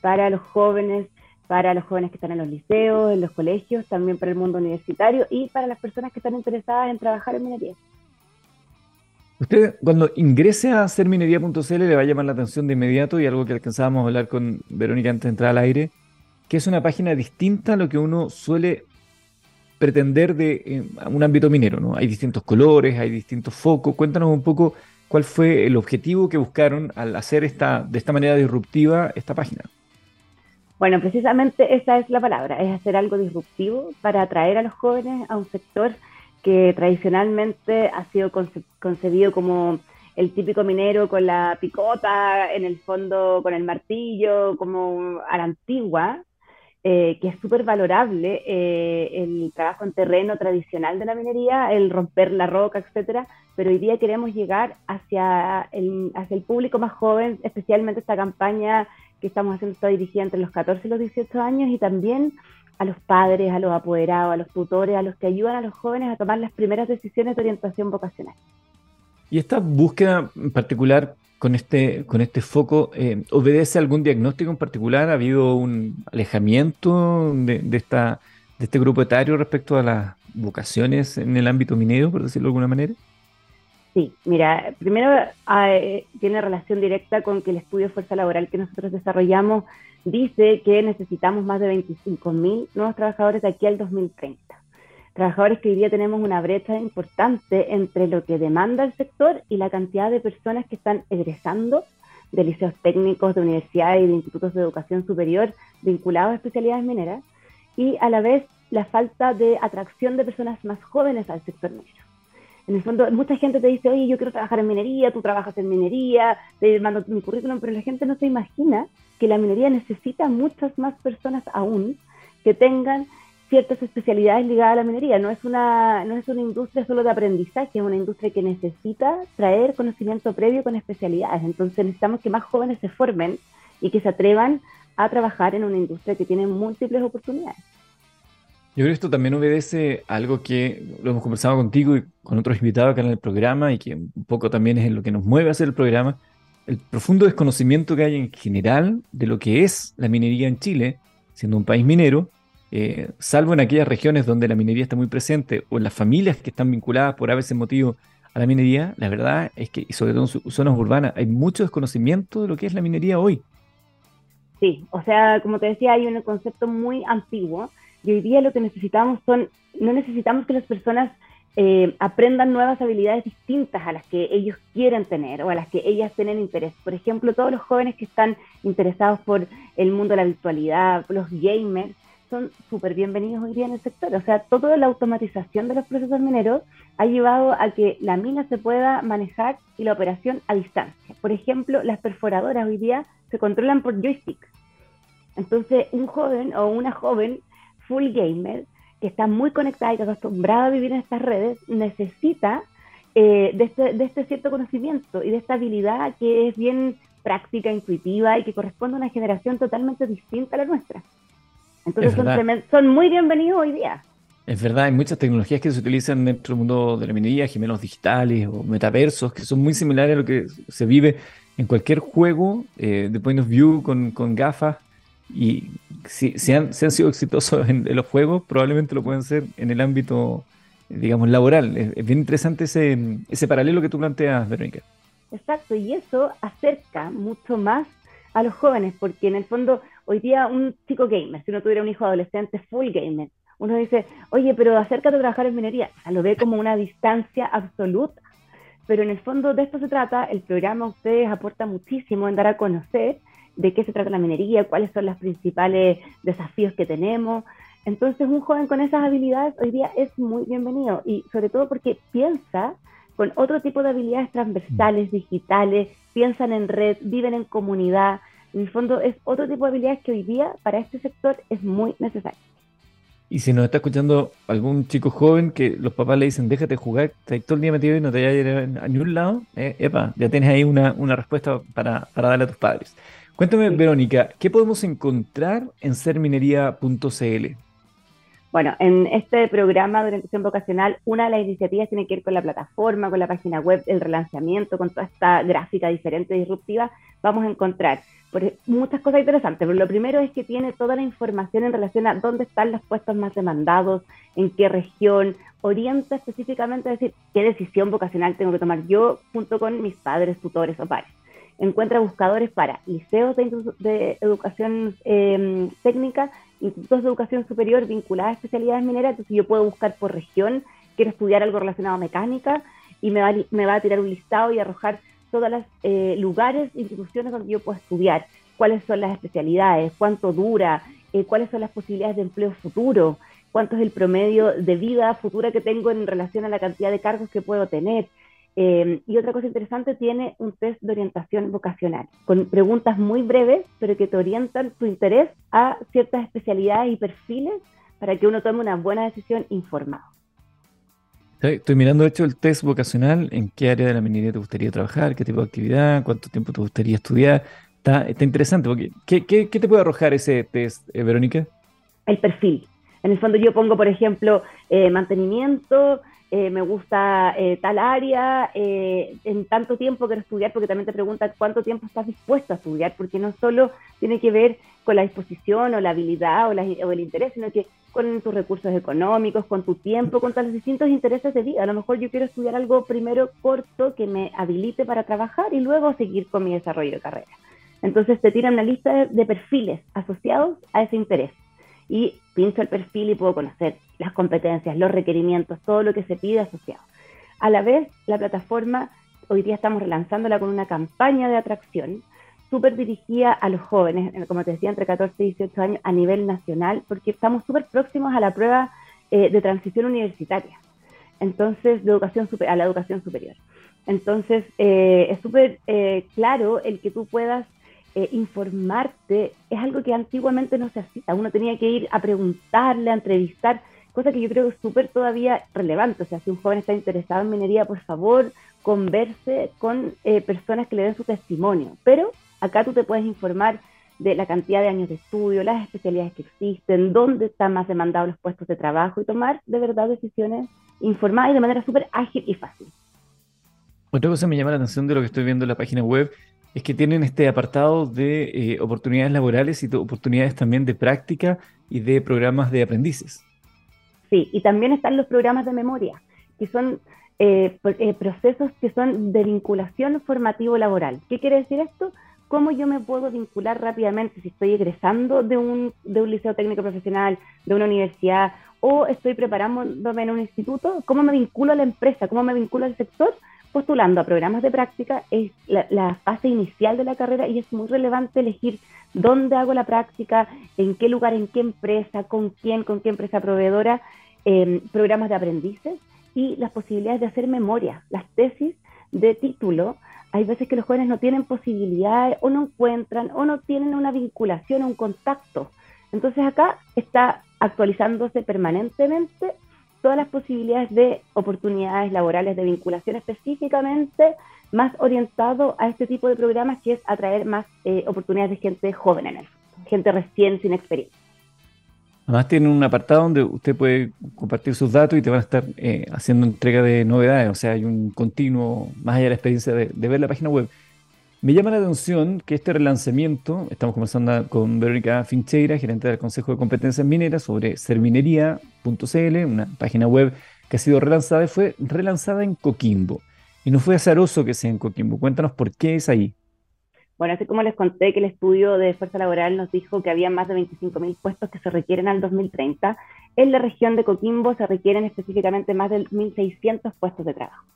Speaker 2: para los jóvenes, para los jóvenes que están en los liceos, en los colegios, también para el mundo universitario y para las personas que están interesadas en trabajar en minería.
Speaker 1: Usted cuando ingrese a serminería.cl le va a llamar la atención de inmediato y algo que alcanzábamos a hablar con Verónica antes de entrar al aire, que es una página distinta a lo que uno suele pretender de un ámbito minero, ¿no? Hay distintos colores, hay distintos focos. Cuéntanos un poco cuál fue el objetivo que buscaron al hacer esta, de esta manera disruptiva esta página.
Speaker 2: Bueno, precisamente esa es la palabra, es hacer algo disruptivo para atraer a los jóvenes a un sector que tradicionalmente ha sido concebido como el típico minero con la picota, en el fondo con el martillo, como a la antigua, eh, que es súper valorable eh, el trabajo en terreno tradicional de la minería, el romper la roca, etcétera, pero hoy día queremos llegar hacia el, hacia el público más joven, especialmente esta campaña que estamos haciendo está dirigida entre los 14 y los 18 años y también a los padres, a los apoderados, a los tutores, a los que ayudan a los jóvenes a tomar las primeras decisiones de orientación vocacional.
Speaker 1: Y esta búsqueda en particular con este, con este foco, eh, ¿obedece algún diagnóstico en particular? ¿Ha habido un alejamiento de, esta, de este grupo etario respecto a las vocaciones en el ámbito minero, por decirlo de alguna manera?
Speaker 2: Sí, mira, primero ah, eh, tiene relación directa con que el estudio de fuerza laboral que nosotros desarrollamos dice que necesitamos más de 25.000 nuevos trabajadores de aquí al 2030. Trabajadores que hoy día tenemos una brecha importante entre lo que demanda el sector y la cantidad de personas que están egresando de liceos técnicos, de universidades y de institutos de educación superior vinculados a especialidades mineras, y a la vez la falta de atracción de personas más jóvenes al sector minero. En el fondo, mucha gente te dice, oye, yo quiero trabajar en minería, tú trabajas en minería, te mando mi currículum, pero la gente no se imagina que la minería necesita muchas más personas aún que tengan ciertas especialidades ligadas a la minería. No es una, no es una industria solo de aprendizaje, es una industria que necesita traer conocimiento previo con especialidades. Entonces necesitamos que más jóvenes se formen y que se atrevan a trabajar en una industria que tiene múltiples oportunidades.
Speaker 1: Yo creo que esto también obedece a algo que lo hemos conversado contigo y con otros invitados acá en el programa y que un poco también es lo que nos mueve a hacer el programa, el profundo desconocimiento que hay en general de lo que es la minería en Chile, siendo un país minero, eh, salvo en aquellas regiones donde la minería está muy presente o en las familias que están vinculadas por a veces motivo a la minería, la verdad es que, sobre todo en zonas urbanas, hay mucho desconocimiento de lo que es la minería hoy.
Speaker 2: Sí, o sea, como te decía, hay un concepto muy antiguo y hoy día lo que necesitamos son, no necesitamos que las personas eh, aprendan nuevas habilidades distintas a las que ellos quieren tener o a las que ellas tienen interés. Por ejemplo, todos los jóvenes que están interesados por el mundo de la virtualidad, los gamers, son súper bienvenidos hoy día en el sector. O sea, toda la automatización de los procesos mineros ha llevado a que la mina se pueda manejar y la operación a distancia. Por ejemplo, las perforadoras hoy día se controlan por joystick. Entonces, un joven o una joven full gamer que está muy conectada y que acostumbrada a vivir en estas redes, necesita eh, este, de, este, cierto conocimiento y de esta habilidad que es bien práctica, intuitiva y que corresponde a una generación totalmente distinta a la nuestra. Entonces son, muy bienvenidos hoy día.
Speaker 1: Es verdad, hay muchas tecnologías que se utilizan dentro del mundo de la minería, gemelos digitales o metaversos, que son muy similares a lo que se vive en cualquier juego eh, de point of view con, con gafas y si, han, sido exitosos en, los juegos, probablemente lo pueden ser en el ámbito, digamos, laboral. Es, bien interesante ese, ese paralelo que tú planteas, Verónica.
Speaker 2: Exacto, y eso acerca mucho más a los jóvenes, porque en el fondo, hoy día un chico gamer, si uno tuviera un hijo adolescente full gamer, uno dice, oye, pero acércate a trabajar en minería, o sea, lo ve como una distancia absoluta. Pero en el fondo de esto se trata, el programa ustedes aporta muchísimo en dar a conocer de qué se trata la minería, cuáles son los principales desafíos que tenemos. Entonces un joven con esas habilidades hoy día es muy bienvenido y sobre todo porque piensa con otro tipo de habilidades transversales, digitales, piensan en red, viven en comunidad. En el fondo es otro tipo de habilidades que hoy día para este sector es muy necesario.
Speaker 1: Y si nos está escuchando algún chico joven que los papás le dicen, déjate jugar, estás todo el día metido y no te vayas a ningún lado, eh, epa, ya tienes ahí una, una respuesta para, para darle a tus padres. Cuéntame, Verónica, ¿qué podemos encontrar en serminería.cl?
Speaker 2: Bueno, en este programa de orientación vocacional, una de las iniciativas tiene que ver con la plataforma, con la página web, el relanzamiento, con toda esta gráfica diferente, disruptiva. Vamos a encontrar muchas cosas interesantes. Pero lo primero es que tiene toda la información en relación a dónde están los puestos más demandados, en qué región, orienta específicamente a decir qué decisión vocacional tengo que tomar yo junto con mis padres, tutores o pares encuentra buscadores para liceos de, educación em, técnica, institutos de educación superior vinculados a especialidades mineras, entonces yo puedo buscar por región, quiero estudiar algo relacionado a mecánica y me va, me va a tirar un listado y arrojar todos los eh, lugares, instituciones donde yo puedo estudiar, cuáles son las especialidades, cuánto dura, eh, cuáles son las posibilidades de empleo futuro, cuánto es el promedio de vida futura que tengo en relación a la cantidad de cargos que puedo tener, Em, y otra cosa interesante, tiene un test de orientación vocacional, con preguntas muy breves, pero que te orientan tu interés a ciertas especialidades y perfiles para que uno tome una buena decisión informada.
Speaker 1: Estoy mirando, de hecho, el test vocacional, en qué área de la minería te gustaría trabajar, qué tipo de actividad, cuánto tiempo te gustaría estudiar. Está, está interesante, porque ¿qué, qué, qué te puede arrojar ese test, eh, Verónica?
Speaker 2: El perfil. En el fondo yo pongo, por ejemplo, eh, mantenimiento, eh, me gusta eh, tal área, eh, en tanto tiempo quiero estudiar, porque también te preguntan cuánto tiempo estás dispuesto a estudiar, porque no solo tiene que ver con la disposición o la habilidad o, el interés, sino que con tus recursos económicos, con tu tiempo, con los distintos intereses de vida. A lo mejor yo quiero estudiar algo primero corto que me habilite para trabajar y luego seguir con mi desarrollo de carrera. Entonces te tiran una lista de perfiles asociados a ese interés y pincho el perfil y puedo conocer las competencias, los requerimientos, todo lo que se pide asociado. A la vez, la plataforma, hoy día estamos relanzándola con una campaña de atracción súper dirigida a los jóvenes, eh, como te decía, entre 14 y 18 años a nivel nacional, porque estamos súper próximos a la prueba eh, de transición universitaria, entonces, de educación super, a la educación superior. Entonces, eh, es súper claro el que tú puedas eh, informarte es algo que antiguamente no se hacía. Uno tenía que ir a preguntarle, a entrevistar, cosa que yo creo es súper todavía relevante. O sea, si un joven está interesado en minería, por favor, converse con eh, personas que le den su testimonio. Pero acá tú te puedes informar de la cantidad de años de estudio, las especialidades que existen, dónde están más demandados los puestos de trabajo y tomar de verdad decisiones informadas y de manera súper ágil y fácil.
Speaker 1: Otra cosa me llama la atención de lo que estoy viendo en la página web es que tienen este apartado de eh, oportunidades laborales y oportunidades también de práctica y de programas de aprendices.
Speaker 2: Sí, y también están los programas de memoria, que son eh, eh, procesos que son de vinculación formativo laboral. ¿Qué quiere decir esto? ¿Cómo yo me puedo vincular rápidamente si estoy egresando de un, de un liceo técnico profesional, de una universidad o estoy preparándome en un instituto? ¿Cómo me vinculo a la empresa? ¿Cómo me vinculo al sector? Postulando a programas de práctica es la, fase inicial de la carrera y es muy relevante elegir dónde hago la práctica, en qué lugar, en qué empresa, con quién, con qué empresa proveedora, em, programas de aprendices y las posibilidades de hacer memoria, las tesis de título. Hay veces que los jóvenes no tienen posibilidades o no encuentran o no tienen una vinculación, un contacto. Entonces acá está actualizándose permanentemente todas las posibilidades de oportunidades laborales de vinculación específicamente más orientado a este tipo de programas que es atraer más eh, oportunidades de gente joven en él, gente recién sin experiencia.
Speaker 1: Además tienen un apartado donde usted puede compartir sus datos y te van a estar eh, haciendo entrega de novedades, o sea, hay un continuo, más allá de la experiencia de ver la página web. Me llama la atención que este relanzamiento, estamos conversando con Verónica Fincheira, gerente del Consejo de Competencias Mineras, sobre serminería.cl, una página web que ha sido relanzada y fue relanzada en Coquimbo. Y no fue azaroso que sea en Coquimbo. Cuéntanos por qué es ahí.
Speaker 2: Bueno, así como les conté que el estudio de fuerza laboral nos dijo que había más de 25.000 puestos que se requieren al 2030, en la región de Coquimbo se requieren específicamente más de 1.600 puestos de trabajo.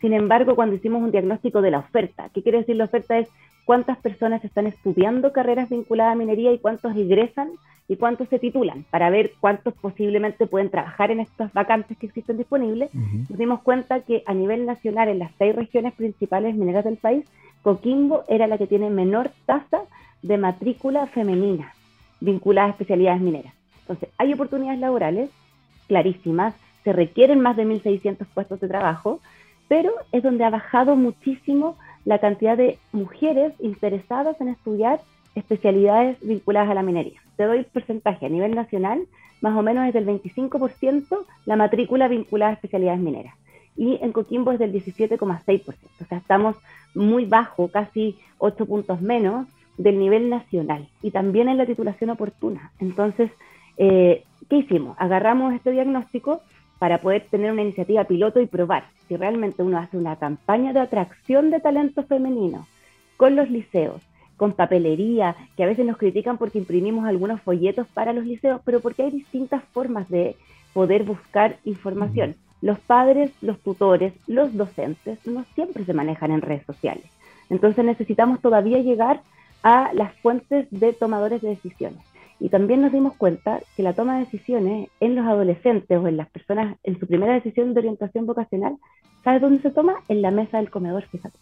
Speaker 2: Sin embargo, cuando hicimos un diagnóstico de la oferta, ¿qué quiere decir la oferta? Es cuántas personas están estudiando carreras vinculadas a minería y cuántos ingresan y cuántos se titulan, para ver cuántos posiblemente pueden trabajar en estas vacantes que existen disponibles. Nos dimos cuenta que a nivel nacional, en las seis regiones principales mineras del país, Coquimbo era la que tiene menor tasa de matrícula femenina vinculada a especialidades mineras. Entonces, hay oportunidades laborales clarísimas, se requieren más de 1.600 puestos de trabajo, pero es donde ha bajado muchísimo la cantidad de mujeres interesadas en estudiar especialidades vinculadas a la minería. Te doy porcentaje a nivel nacional, más o menos es del 25% la matrícula vinculada a especialidades mineras. Y en Coquimbo es del 17,6%. O sea, estamos muy bajo, casi 8 puntos menos del nivel nacional. Y también en la titulación oportuna. Entonces, eh, ¿qué hicimos? Agarramos este diagnóstico para poder tener una iniciativa piloto y probar si realmente uno hace una campaña de atracción de talento femenino con los liceos, con papelería, que a veces nos critican porque imprimimos algunos folletos para los liceos, pero porque hay distintas formas de poder buscar información. Los padres, los tutores, los docentes no siempre se manejan en redes sociales. Entonces necesitamos todavía llegar a las fuentes de tomadores de decisiones. Y también nos dimos cuenta que la toma de decisiones en los adolescentes o en las personas en su primera decisión de orientación vocacional, ¿sabes dónde se toma? En la mesa del comedor, fíjate.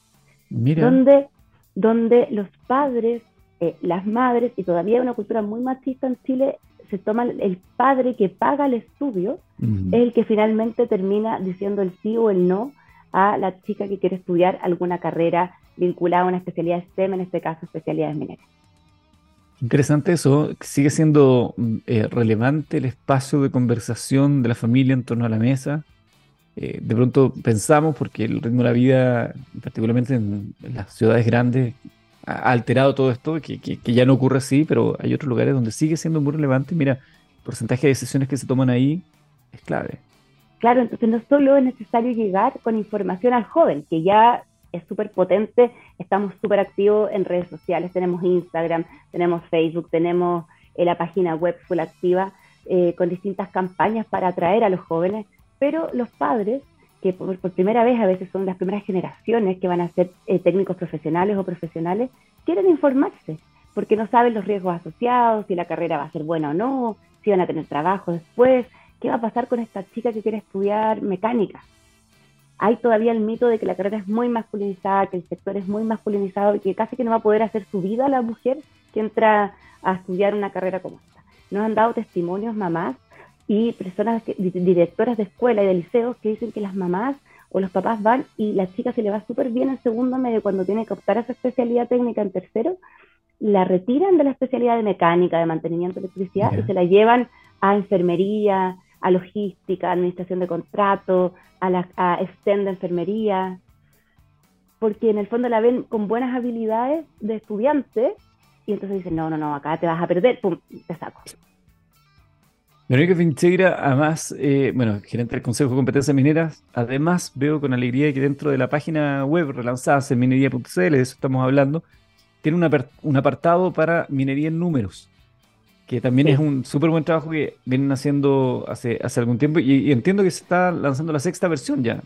Speaker 2: Mira. Donde, donde los padres, eh, las madres, y todavía hay una cultura muy machista en Chile, se toma el padre que paga el estudio, es el que finalmente termina diciendo el sí o el no a la chica que quiere estudiar alguna carrera vinculada a una especialidad STEM, en este caso especialidades mineras.
Speaker 1: Interesante eso. Sigue siendo mm, eh, relevante el espacio de conversación de la familia en torno a la mesa. Eh, de pronto pensamos, porque el ritmo de la vida, particularmente en, las ciudades grandes, ha alterado todo esto, que, ya no ocurre así, pero hay otros lugares donde sigue siendo muy relevante. Mira, el porcentaje de decisiones que se toman ahí es clave.
Speaker 2: Claro, entonces no solo es necesario llegar con información al joven, que ya es súper potente, estamos súper activos en redes sociales, tenemos Instagram, tenemos Facebook, tenemos eh, la página web full activa eh, con distintas campañas para atraer a los jóvenes, pero los padres, que por, primera vez a veces son las primeras generaciones que van a ser eh, técnicos profesionales o profesionales, quieren informarse, porque no saben los riesgos asociados, si la carrera va a ser buena o no, si van a tener trabajo después, qué va a pasar con esta chica que quiere estudiar mecánica hay todavía el mito de que la carrera es muy masculinizada, que el sector es muy masculinizado y que casi que no va a poder hacer su vida la mujer que entra a estudiar una carrera como esta. Nos han dado testimonios mamás y personas, directoras de escuela y de liceos que dicen que las mamás o los papás van y la chica se le va súper bien en segundo medio cuando tiene que optar a esa especialidad técnica en tercero, la retiran de la especialidad de mecánica, de mantenimiento de electricidad y se la llevan a enfermería, a logística, administración de contratos, a, la, a de enfermería, porque en el fondo la ven con buenas habilidades de estudiante y entonces dicen, no, no, no, acá te vas a perder, pum, te saco.
Speaker 1: Verónica Fincheira, además, eh, bueno, gerente del Consejo de Competencias Mineras, además veo con alegría que dentro de la página web relanzada en minería.cl, de eso estamos hablando, tiene un, apartado para minería en números, que también es un súper buen trabajo que vienen haciendo hace, hace algún tiempo y, entiendo que se está lanzando la sexta versión ya.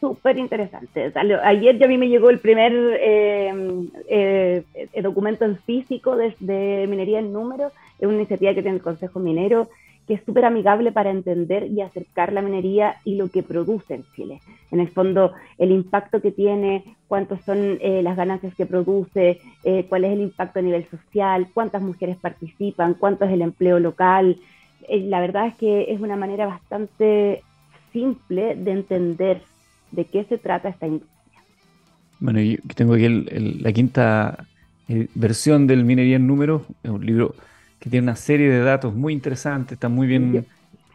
Speaker 2: Súper interesante. Ayer ya a mí me llegó el primer eh, eh, documento en físico de, de minería en números, es una iniciativa que tiene el Consejo Minero que es súper amigable para entender y acercar la minería y lo que produce en Chile. En el fondo, el impacto que tiene, cuántas son eh, las ganancias que produce, eh, cuál es el impacto a nivel social, cuántas mujeres participan, cuánto es el empleo local. Eh, la verdad es que es una manera bastante simple de entender de qué se trata esta industria.
Speaker 1: Bueno, yo tengo aquí la quinta versión del Minería en Números, es un libro que tiene una serie de datos muy interesantes, está muy bien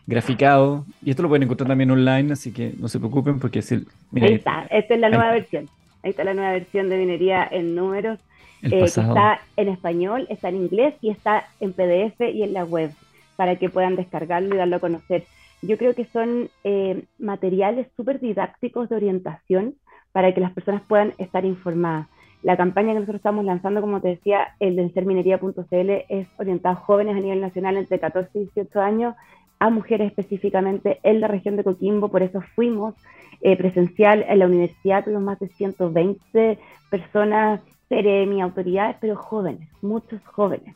Speaker 1: graficado. Y esto lo pueden encontrar también online, así que no se preocupen porque es el...
Speaker 2: ahí está, esta es la nueva versión. Ahí está la nueva versión de minería en números. Eh, está en español, está en inglés y está en PDF y en la web para que puedan descargarlo y darlo a conocer. Yo creo que son eh, materiales súper didácticos de orientación para que las personas puedan estar informadas. La campaña que nosotros estamos lanzando, como te decía, el de serminería.cl es orientado a jóvenes a nivel nacional entre 14 y 18 años, a mujeres específicamente en la región de Coquimbo, por eso fuimos eh, presencial en la universidad, tuvimos más de 120 personas, mi autoridades, pero jóvenes, muchos jóvenes.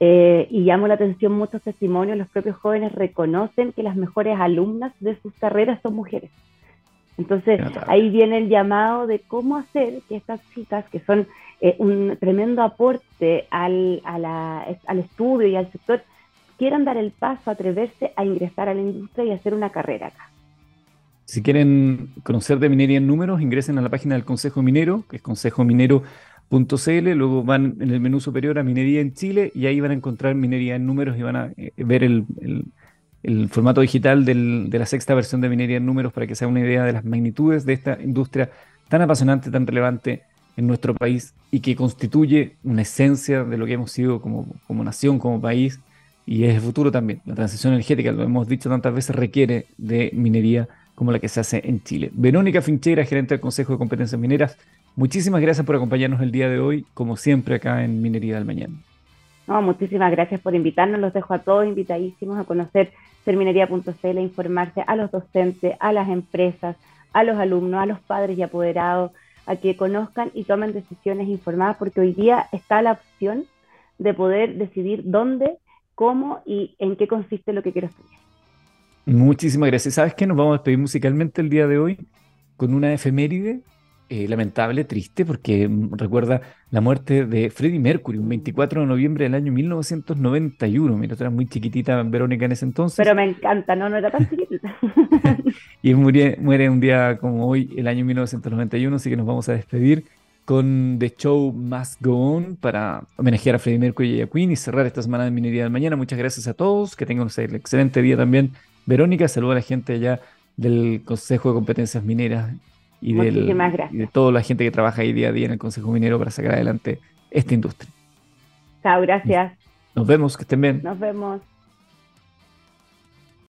Speaker 2: Eh, y llamo la atención muchos testimonios, los propios jóvenes reconocen que las mejores alumnas de sus carreras son mujeres. Entonces ahí viene el llamado de cómo hacer que estas chicas, que son eh, un tremendo aporte al, al estudio y al sector, quieran dar el paso, atreverse a ingresar a la industria y hacer una carrera acá.
Speaker 1: Si quieren conocer de minería en números, ingresen a la página del Consejo Minero, que es consejominero.cl, luego van en el menú superior a Minería en Chile y ahí van a encontrar minería en números y van a eh, ver el el formato digital de la sexta versión de Minería en Números para que se haga una idea de las magnitudes de esta industria tan apasionante, tan relevante en nuestro país y que constituye una esencia de lo que hemos sido como, como nación, como país y es el futuro también. La transición energética, lo hemos dicho tantas veces, requiere de minería como la que se hace en Chile. Verónica Finchera, gerente del Consejo de Competencias Mineras, muchísimas gracias por acompañarnos el día de hoy, como siempre acá en Minería del Mañana.
Speaker 2: No, muchísimas gracias por invitarnos. Los dejo a todos invitadísimos a conocer terminería.cl, informarse a los docentes, a las empresas, a los alumnos, a los padres y apoderados, a que conozcan y tomen decisiones informadas, porque hoy día está la opción de poder decidir dónde, cómo y en qué consiste lo que quiero estudiar.
Speaker 1: Muchísimas gracias. ¿Sabes qué? Nos vamos a despedir musicalmente el día de hoy con una efeméride eh, lamentable, triste, porque mm, recuerda la muerte de Freddie Mercury, un 24 de noviembre del año 1991. Mira, tú eras muy chiquitita, Verónica, en ese entonces.
Speaker 2: Pero me encanta, no, no era tan chiquitita.
Speaker 1: y muere, muere un día como hoy, el año 1991, así que nos vamos a despedir con The Show Must Go On para homenajear a Freddie Mercury y a Queen y cerrar esta semana de Minería del Mañana. Muchas gracias a todos, que tengan un excelente día también. Verónica, saluda a la gente allá del Consejo de Competencias Mineras y, de toda la gente que trabaja ahí día a día en el Consejo Minero para sacar adelante esta industria.
Speaker 2: Chao, gracias.
Speaker 1: Nos vemos, que estén bien.
Speaker 2: Nos vemos.